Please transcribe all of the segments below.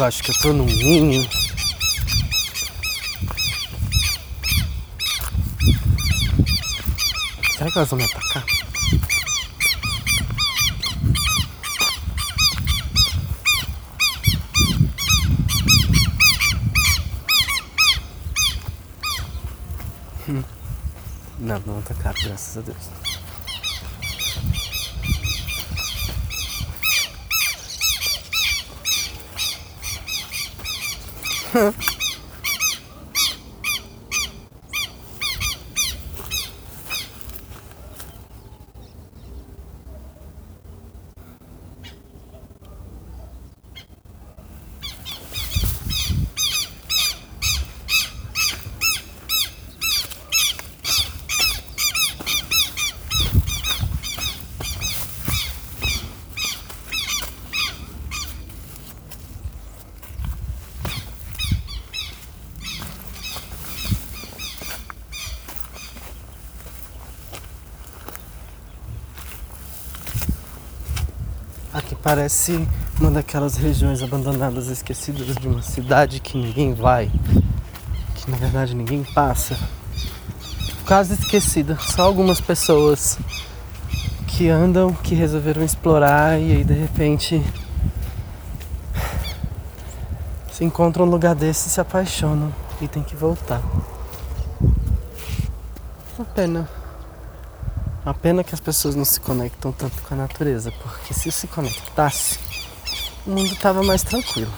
Eu acho que eu tô num ninho. Será que elas vão me atacar? Hum. Não, não atacaram, graças a Deus. 哼 parece uma daquelas regiões abandonadas, esquecidas de uma cidade que ninguém vai, que na verdade ninguém passa. Quase esquecida, só algumas pessoas que andam, que resolveram explorar e aí de repente se encontram um lugar desse e se apaixonam e tem que voltar. Uma pena. Uma pena que as pessoas não se conectam tanto com a natureza, porque se se conectasse, o mundo estava mais tranquilo.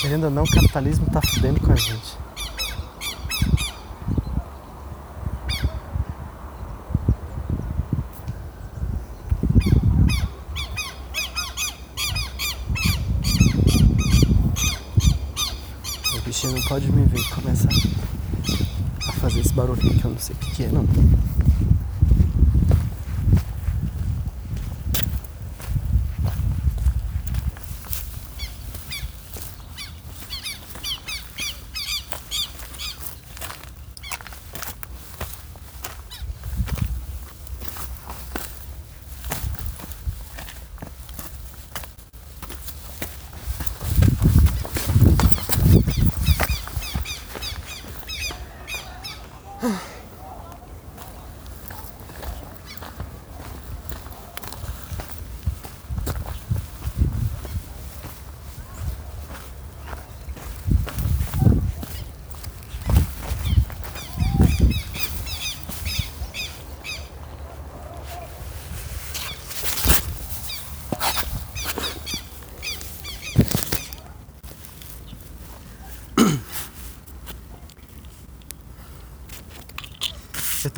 Querendo ou não, o capitalismo tá fudendo com a gente. O bichinho não pode me ver começar a fazer esse barulhinho que eu não sei o que é não.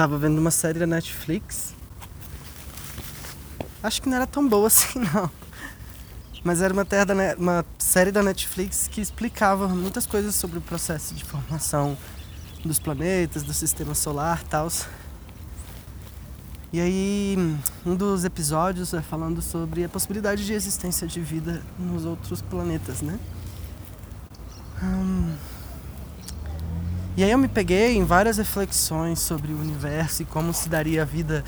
Tava vendo uma série da Netflix. Acho que não era tão boa assim, não. Mas era uma, terra da uma série da Netflix que explicava muitas coisas sobre o processo de formação dos planetas, do sistema solar e tal. E aí, um dos episódios é falando sobre a possibilidade de existência de vida nos outros planetas, né? E aí eu me peguei em várias reflexões sobre o universo e como se daria a vida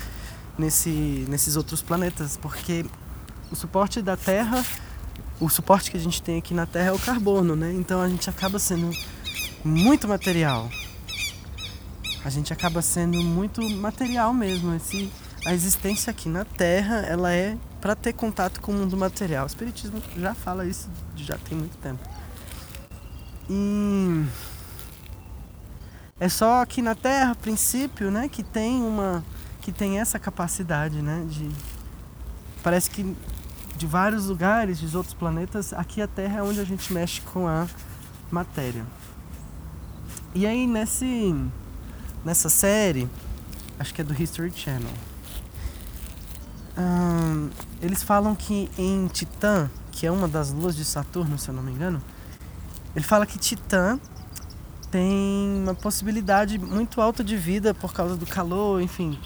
nesse, nesses outros planetas, porque o suporte da Terra, o suporte que a gente tem aqui na Terra é o carbono, né? Então a gente acaba sendo muito material. A gente acaba sendo muito material mesmo. Esse, a existência aqui na Terra, ela é para ter contato com o mundo material. O Espiritismo já fala isso já tem muito tempo. E é só aqui na Terra, a princípio, né, que tem uma que tem essa capacidade, né, de parece que de vários lugares, de outros planetas, aqui a Terra é onde a gente mexe com a matéria. E aí nesse nessa série, acho que é do History Channel, ahn, eles falam que em Titã, que é uma das luas de Saturno, se eu não me engano, ele fala que Titã tem uma possibilidade muito alta de vida por causa do calor, enfim,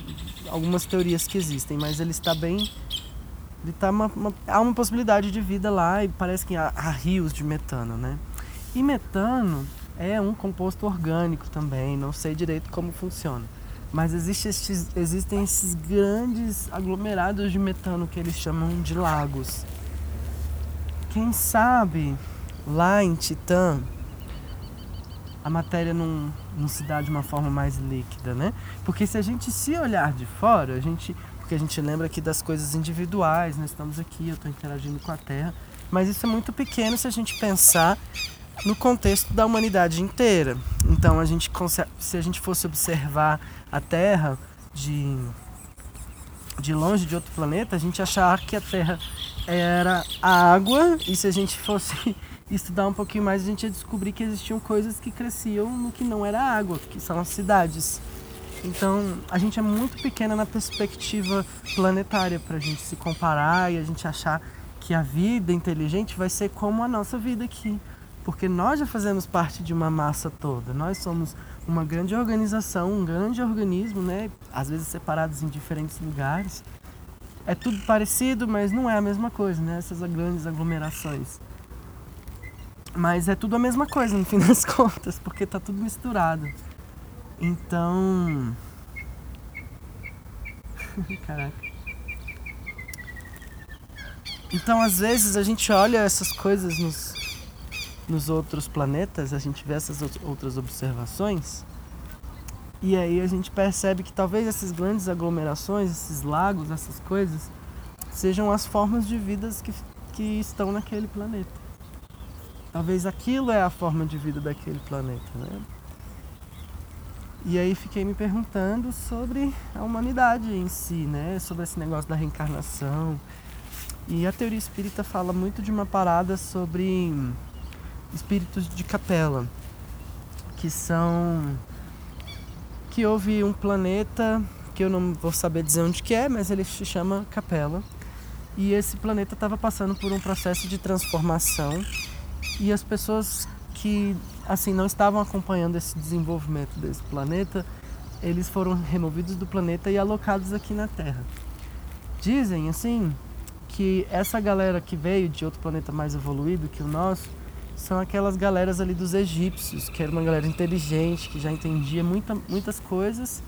algumas teorias que existem, mas ele está bem. Ele tá uma, uma- há uma possibilidade de vida lá e parece que há, há rios de metano, né? E metano é um composto orgânico também, não sei direito como funciona. Mas existe estes- existem esses grandes aglomerados de metano que eles chamam de lagos. quem sabe lá em Titã a matéria não, não se dá de uma forma mais líquida, né? Porque se a gente se olhar de fora, a gente, porque a gente lembra aqui das coisas individuais, nós estamos aqui, eu estou interagindo com a Terra, mas isso é muito pequeno se a gente pensar no contexto da humanidade inteira. Então a gente se a gente fosse observar a Terra de de longe de outro planeta, a gente achar que a Terra era água e se a gente fosse estudar um pouquinho mais, a gente ia descobrir que existiam coisas que cresciam no que não era água, que são as cidades. Então, a gente é muito pequena na perspectiva planetária para a gente se comparar e a gente achar que a vida inteligente vai ser como a nossa vida aqui. Porque nós já fazemos parte de uma massa toda. Nós somos uma grande organização, um grande organismo, né? Às vezes separados em diferentes lugares. É tudo parecido, mas não é a mesma coisa, né? Essas grandes aglomerações. Mas é tudo a mesma coisa no fim das contas, porque tá tudo misturado. Então. Caraca. Então, às vezes, a gente olha essas coisas nos, nos outros planetas, a gente vê essas outras observações, e aí a gente percebe que talvez essas grandes aglomerações, esses lagos, essas coisas, sejam as formas de vidas que, que estão naquele planeta. Talvez aquilo é a forma de vida daquele planeta, né? E aí fiquei me perguntando sobre a humanidade em si, né? Sobre esse negócio da reencarnação. E a teoria espírita fala muito de uma parada sobre espíritos de capela, que são que houve um planeta que eu não vou saber dizer onde que é, mas ele se chama Capela. E esse planeta estava passando por um processo de transformação e as pessoas que assim não estavam acompanhando esse desenvolvimento desse planeta, eles foram removidos do planeta e alocados aqui na Terra. Dizem assim que essa galera que veio de outro planeta mais evoluído que o nosso são aquelas galeras ali dos egípcios, que era uma galera inteligente, que já entendia muita, muitas coisas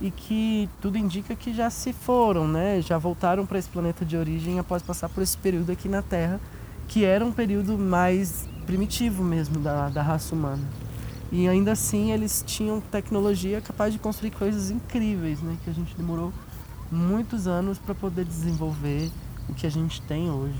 e que tudo indica que já se foram, né? Já voltaram para esse planeta de origem após passar por esse período aqui na Terra que era um período mais primitivo mesmo da, da raça humana. E ainda assim eles tinham tecnologia capaz de construir coisas incríveis, né? Que a gente demorou muitos anos para poder desenvolver o que a gente tem hoje.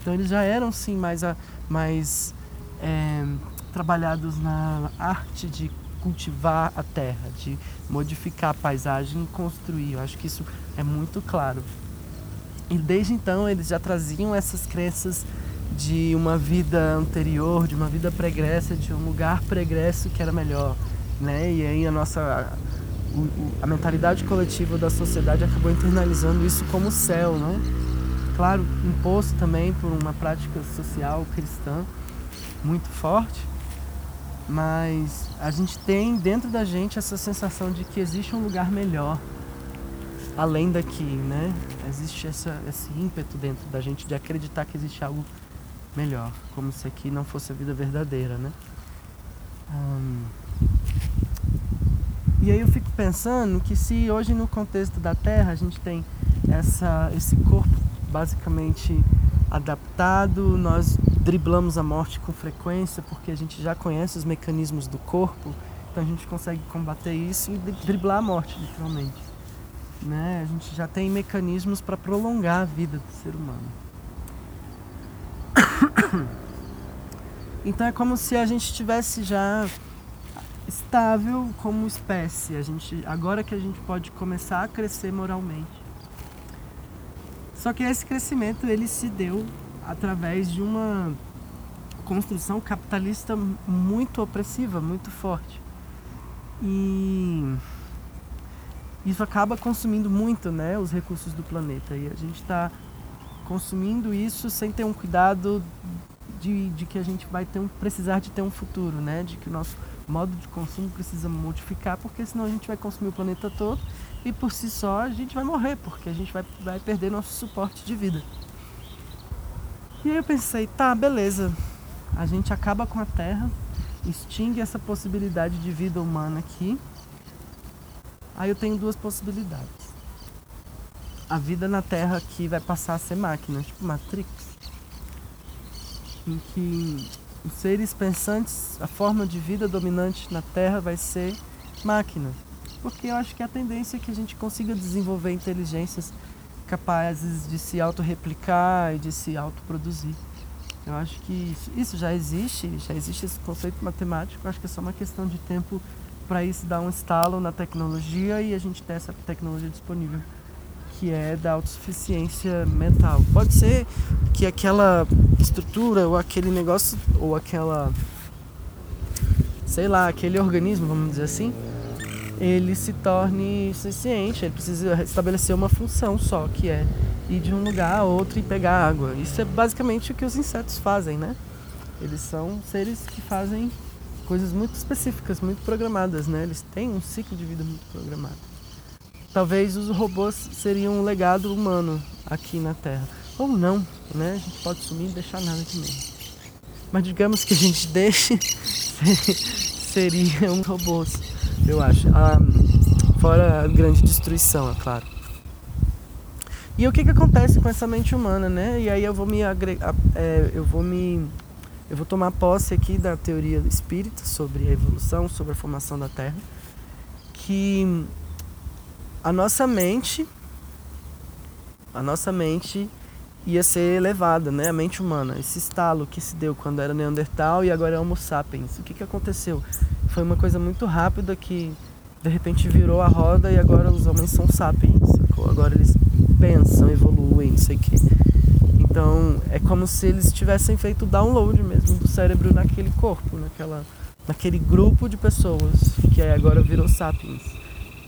Então eles já eram sim mais, a, mais é, trabalhados na arte de cultivar a terra, de modificar a paisagem e construir. Eu acho que isso é muito claro. E desde então eles já traziam essas crenças de uma vida anterior, de uma vida pregressa, de um lugar pregresso que era melhor, né? E aí a nossa a, mentalidade coletiva da sociedade acabou internalizando isso como céu, né? Claro, imposto também por uma prática social cristã muito forte, mas a gente tem dentro da gente essa sensação de que existe um lugar melhor além daqui, né? Existe essa, esse ímpeto dentro da gente de acreditar que existe algo melhor, como se aqui não fosse a vida verdadeira, né? e aí eu fico pensando que se hoje no contexto da Terra a gente tem essa, esse corpo basicamente adaptado, nós driblamos a morte com frequência porque a gente já conhece os mecanismos do corpo, então a gente consegue combater isso e driblar a morte, literalmente. Né? A gente já tem mecanismos para prolongar a vida do ser humano. Então é como se a gente estivesse já estável como espécie. A gente, agora que a gente pode começar a crescer moralmente. Só que esse crescimento ele se deu através de uma construção capitalista muito opressiva, muito forte. E isso acaba consumindo muito, né, os recursos do planeta. E a gente está consumindo isso sem ter um cuidado de, de que a gente vai ter um, precisar de ter um futuro, né? De que o nosso modo de consumo precisa modificar, porque senão a gente vai consumir o planeta todo e por si só a gente vai morrer, porque a gente vai, vai perder nosso suporte de vida. E aí eu pensei, tá, beleza, a gente acaba com a Terra, extingue essa possibilidade de vida humana aqui. Aí eu tenho duas possibilidades a vida na Terra aqui vai passar a ser máquina, tipo Matrix. em que os seres pensantes, a forma de vida dominante na Terra vai ser máquina. Porque eu acho que a tendência é que a gente consiga desenvolver inteligências capazes de se autorreplicar e de se autoproduzir. Eu acho que isso, isso já existe, já existe esse conceito matemático, eu acho que é só uma questão de tempo para isso dar um estalo na tecnologia e a gente ter essa tecnologia disponível, que é da autossuficiência mental. Pode ser que aquela estrutura ou aquele negócio ou aquela sei lá, aquele organismo, vamos dizer assim, ele se torne suficiente, ele precisa estabelecer uma função só, que é ir de um lugar a outro e pegar água. Isso é basicamente o que os insetos fazem, né? Eles são seres que fazem coisas muito específicas, muito programadas, né? Eles têm um ciclo de vida muito programado. Talvez os robôs seriam um legado humano aqui na Terra. Ou não, né? A gente pode sumir e deixar nada de meio. Mas digamos que a gente deixe seriam robôs, eu acho. Ah, fora a grande destruição, é claro. E o que, que acontece com essa mente humana, né? E aí eu vou me agregar, é, eu vou me eu vou tomar posse aqui da teoria espírita sobre a evolução, sobre a formação da Terra, que a nossa mente, a nossa mente ia ser elevada, né? A mente humana, esse estalo que se deu quando era Neandertal e agora é Homo sapiens. O que, que aconteceu? Foi uma coisa muito rápida que de repente virou a roda e agora os homens são sapiens. Agora eles pensam, evoluem, não sei o que. Então é como se eles tivessem feito download mesmo do cérebro naquele corpo, naquela, naquele grupo de pessoas que agora virou sapiens.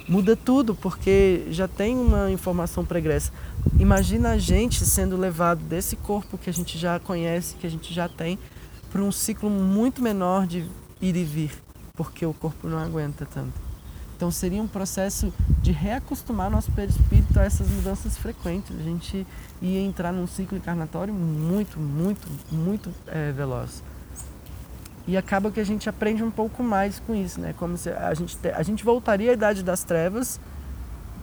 Muda tudo porque já tem uma informação pregressa. Imagina a gente sendo levado desse corpo que a gente já conhece, que a gente já tem, para um ciclo muito menor de ir e vir, porque o corpo não aguenta tanto. Então seria um processo de reacostumar nosso perispírito a essas mudanças frequentes. A gente ia entrar num ciclo encarnatório muito, muito, muito é, veloz. E acaba que a gente aprende um pouco mais com isso, né? Como se a gente, a gente voltaria à idade das trevas,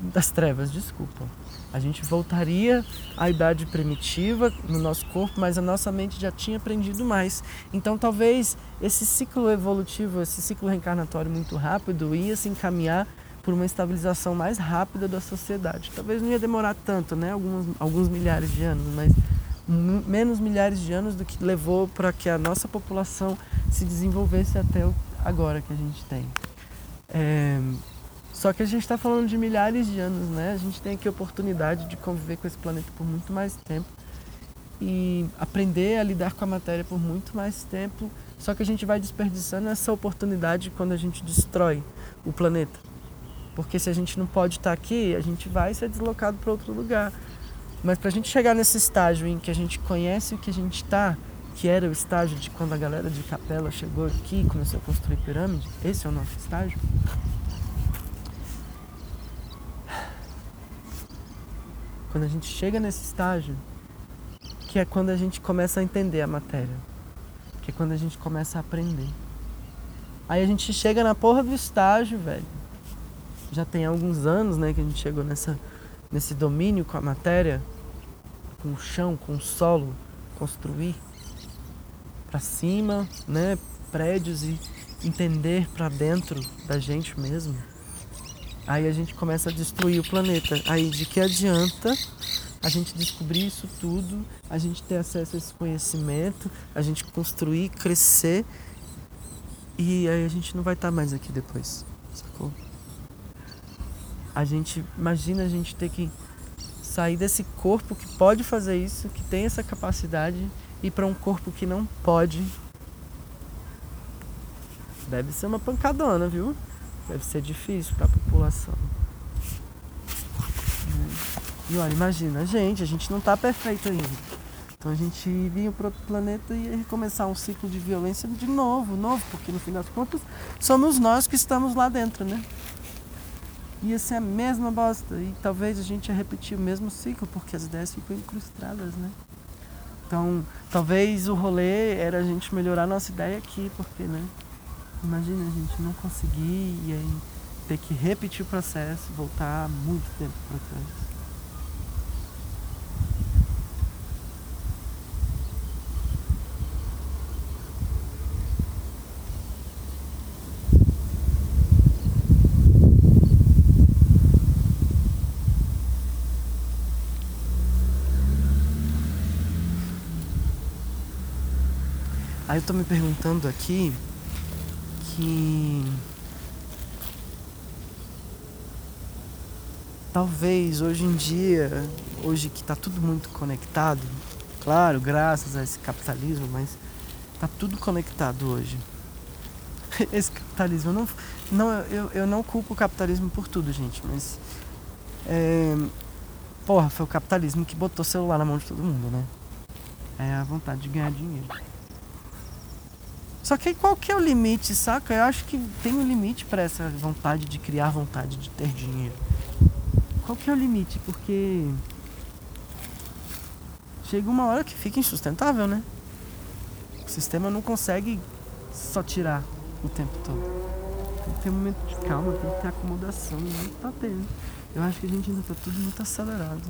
das trevas, desculpa a gente voltaria à idade primitiva no nosso corpo, mas a nossa mente já tinha aprendido mais. Então, talvez esse ciclo evolutivo, esse ciclo reencarnatório muito rápido, ia se encaminhar por uma estabilização mais rápida da sociedade. Talvez não ia demorar tanto, né? Alguns, alguns milhares de anos, mas menos milhares de anos do que levou para que a nossa população se desenvolvesse até agora que a gente tem. É, só que a gente está falando de milhares de anos, né? A gente tem aqui a oportunidade de conviver com esse planeta por muito mais tempo e aprender a lidar com a matéria por muito mais tempo. Só que a gente vai desperdiçando essa oportunidade quando a gente destrói o planeta. Porque se a gente não pode estar tá aqui, a gente vai ser deslocado para outro lugar. Mas para a gente chegar nesse estágio em que a gente conhece o que a gente está, que era o estágio de quando a galera de Capela chegou aqui e começou a construir pirâmide, esse é o nosso estágio. Quando a gente chega nesse estágio, que é quando a gente começa a entender a matéria, que é quando a gente começa a aprender. Aí a gente chega na porra do estágio, velho. Já tem alguns anos, né, que a gente chegou nessa, nesse domínio com a matéria, com o chão, com o solo, construir para cima, né, prédios e entender para dentro da gente mesmo. Aí a gente começa a destruir o planeta. Aí de que adianta a gente descobrir isso tudo, a gente ter acesso a esse conhecimento, a gente construir, crescer e aí a gente não vai estar mais aqui depois, sacou? A gente, imagina a gente ter que sair desse corpo que pode fazer isso, que tem essa capacidade, e para um corpo que não pode. Deve ser uma pancadona, viu? Deve ser difícil para a população. E olha, imagina, gente, a gente não está perfeito ainda. Então a gente vinha para outro planeta e ia recomeçar um ciclo de violência de novo, novo, porque no fim das contas somos nós que estamos lá dentro, né? Ia ser a mesma bosta e talvez a gente ia repetir o mesmo ciclo, porque as ideias ficam incrustadas, né? Então, talvez o rolê era a gente melhorar a nossa ideia aqui, porque, né? Imagina a gente não conseguir e aí ter que repetir o processo, voltar muito tempo para trás. Tô me perguntando aqui que talvez hoje em dia, hoje que está tudo muito conectado, claro, graças a esse capitalismo, mas está tudo conectado hoje. Esse capitalismo, eu não, não, eu, eu não culpo o capitalismo por tudo, gente, mas. É, porra, foi o capitalismo que botou o celular na mão de todo mundo, né? É a vontade de ganhar dinheiro. Só que qual que é o limite, saca? Eu acho que tem um limite para essa vontade de criar vontade de ter dinheiro. Qual que é o limite? Porque chega uma hora que fica insustentável, né? O sistema não consegue só tirar o tempo todo. Tem que ter um momento de calma, tem que ter acomodação, não tá tendo. Eu acho que a gente ainda tá tudo muito acelerado.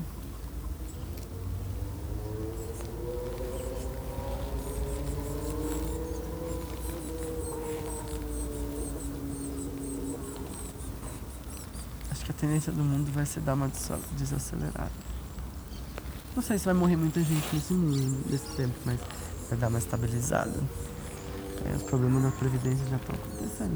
Tendência do mundo vai ser dar uma desacelerada. Não sei se vai morrer muita gente nesse mundo, nesse tempo, mas vai dar uma estabilizada. É, os problemas da Previdência já estão acontecendo.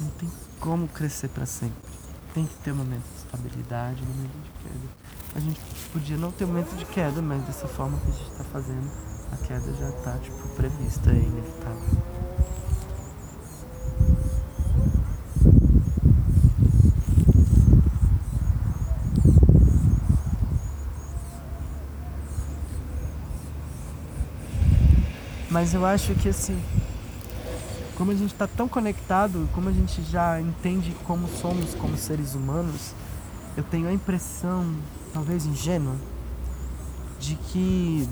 Não tem como crescer para sempre. Tem que ter um momento de estabilidade, um momento de queda. A gente podia não ter um momento de queda, mas dessa forma que a gente está fazendo, a queda já está tipo, prevista e inevitável. Mas eu acho que assim, como a gente está tão conectado, como a gente já entende como somos como seres humanos, eu tenho a impressão, talvez ingênua, de que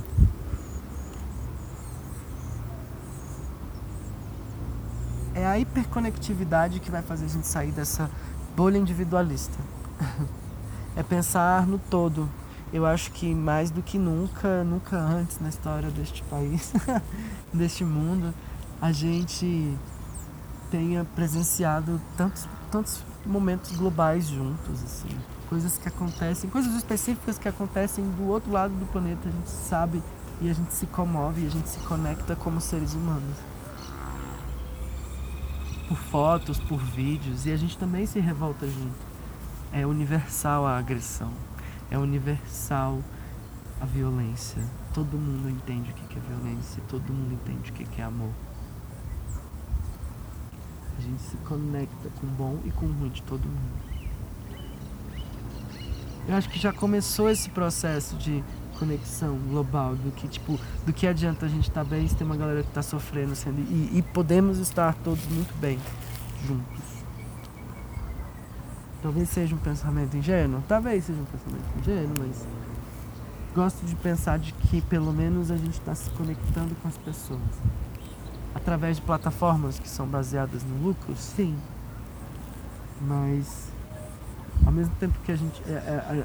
é a hiperconectividade que vai fazer a gente sair dessa bolha individualista. é pensar no todo, eu acho que mais do que nunca, nunca antes na história deste país, deste mundo, a gente tenha presenciado tantos, tantos momentos globais juntos, assim. Coisas que acontecem, coisas específicas que acontecem do outro lado do planeta, a gente sabe e a gente se comove e a gente se conecta como seres humanos. Por fotos, por vídeos, e a gente também se revolta junto. É universal a agressão é universal a violência. Todo mundo entende o que é violência, todo mundo entende o que é amor. A gente se conecta com o bom e com o ruim de todo mundo. Eu acho que já começou esse processo de conexão global do que tipo do que adianta a gente estar tá bem se tem uma galera que está sofrendo sendo e, e podemos estar todos muito bem juntos Talvez seja um pensamento ingênuo, talvez seja um pensamento ingênuo, mas gosto de pensar de que pelo menos a gente está se conectando com as pessoas. Através de plataformas que são baseadas no lucro, sim. Mas ao mesmo tempo que a gente, é, é,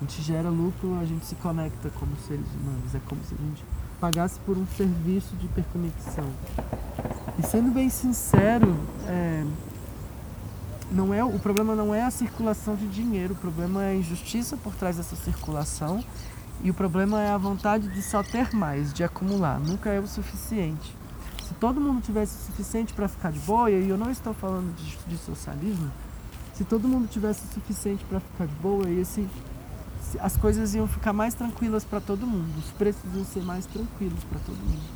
a gente gera lucro, a gente se conecta como seres humanos. É como se a gente pagasse por um serviço de hiperconexão. E sendo bem sincero, é, não é o problema não é a circulação de dinheiro, o problema é a injustiça por trás dessa circulação e o problema é a vontade de só ter mais, de acumular. Nunca é o suficiente. Se todo mundo tivesse o suficiente para ficar de boa, e eu não estou falando de, de socialismo, se todo mundo tivesse o suficiente para ficar de boa, esse, as coisas iam ficar mais tranquilas para todo mundo, os preços iam ser mais tranquilos para todo mundo.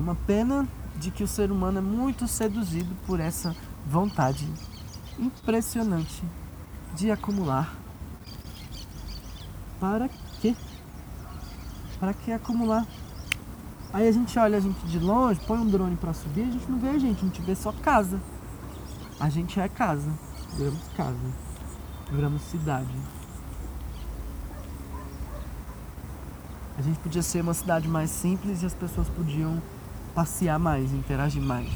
É uma pena de que o ser humano é muito seduzido por essa vontade impressionante de acumular. Para quê? Para que acumular? Aí a gente olha a gente de longe, põe um drone para subir, a gente não vê a gente, a gente vê só casa. A gente é casa, viramos casa, viramos cidade. A gente podia ser uma cidade mais simples e as pessoas podiam passear mais, interagir mais.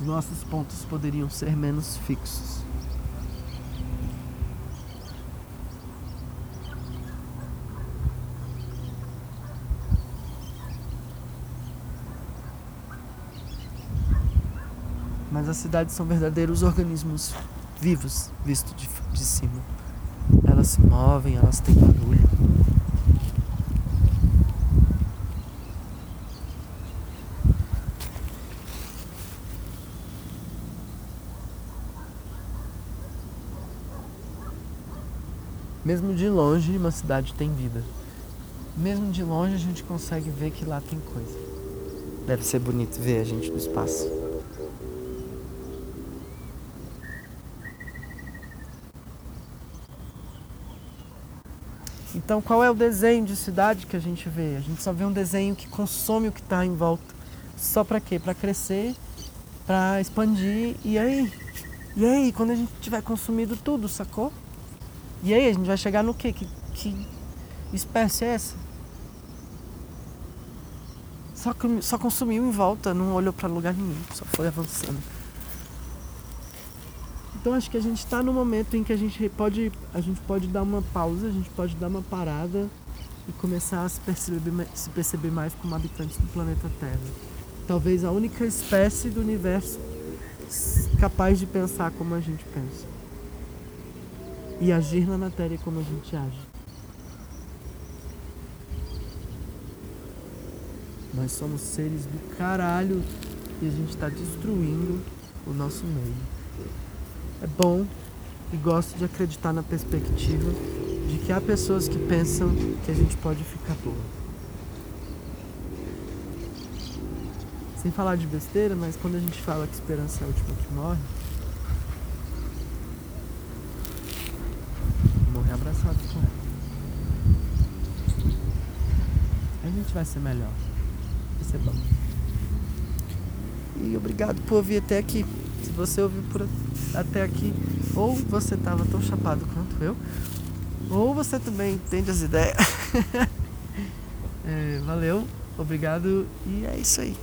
Os nossos pontos poderiam ser menos fixos. Mas as cidades são verdadeiros organismos vivos, visto de, de cima. Elas se movem, elas têm barulho. Mesmo de longe, uma cidade tem vida. Mesmo de longe, a gente consegue ver que lá tem coisa. Deve ser bonito ver a gente no espaço. Então, qual é o desenho de cidade que a gente vê? A gente só vê um desenho que consome o que está em volta. Só para quê? Para crescer, para expandir. E aí? E aí, quando a gente tiver consumido tudo, sacou? E aí, a gente vai chegar no quê? Que, que espécie é essa? Só, só consumiu em volta, não olhou para lugar nenhum, só foi avançando. Então acho que a gente está no momento em que a gente pode, a gente pode dar uma pausa, a gente pode dar uma parada e começar a se perceber, se perceber mais como habitantes do planeta Terra. Talvez a única espécie do universo capaz de pensar como a gente pensa e agir na matéria como a gente age. Nós somos seres do caralho e a gente está destruindo o nosso meio. É bom e gosto de acreditar na perspectiva de que há pessoas que pensam que a gente pode ficar boa. Sem falar de besteira, mas quando a gente fala que esperança é a última que morre, morrer abraçado com ela. A gente vai ser melhor. Vai ser bom. E obrigado por vir até aqui. Se você ouviu por até aqui, ou você estava tão chapado quanto eu, ou você também entende as ideias. é, valeu, obrigado e é isso aí.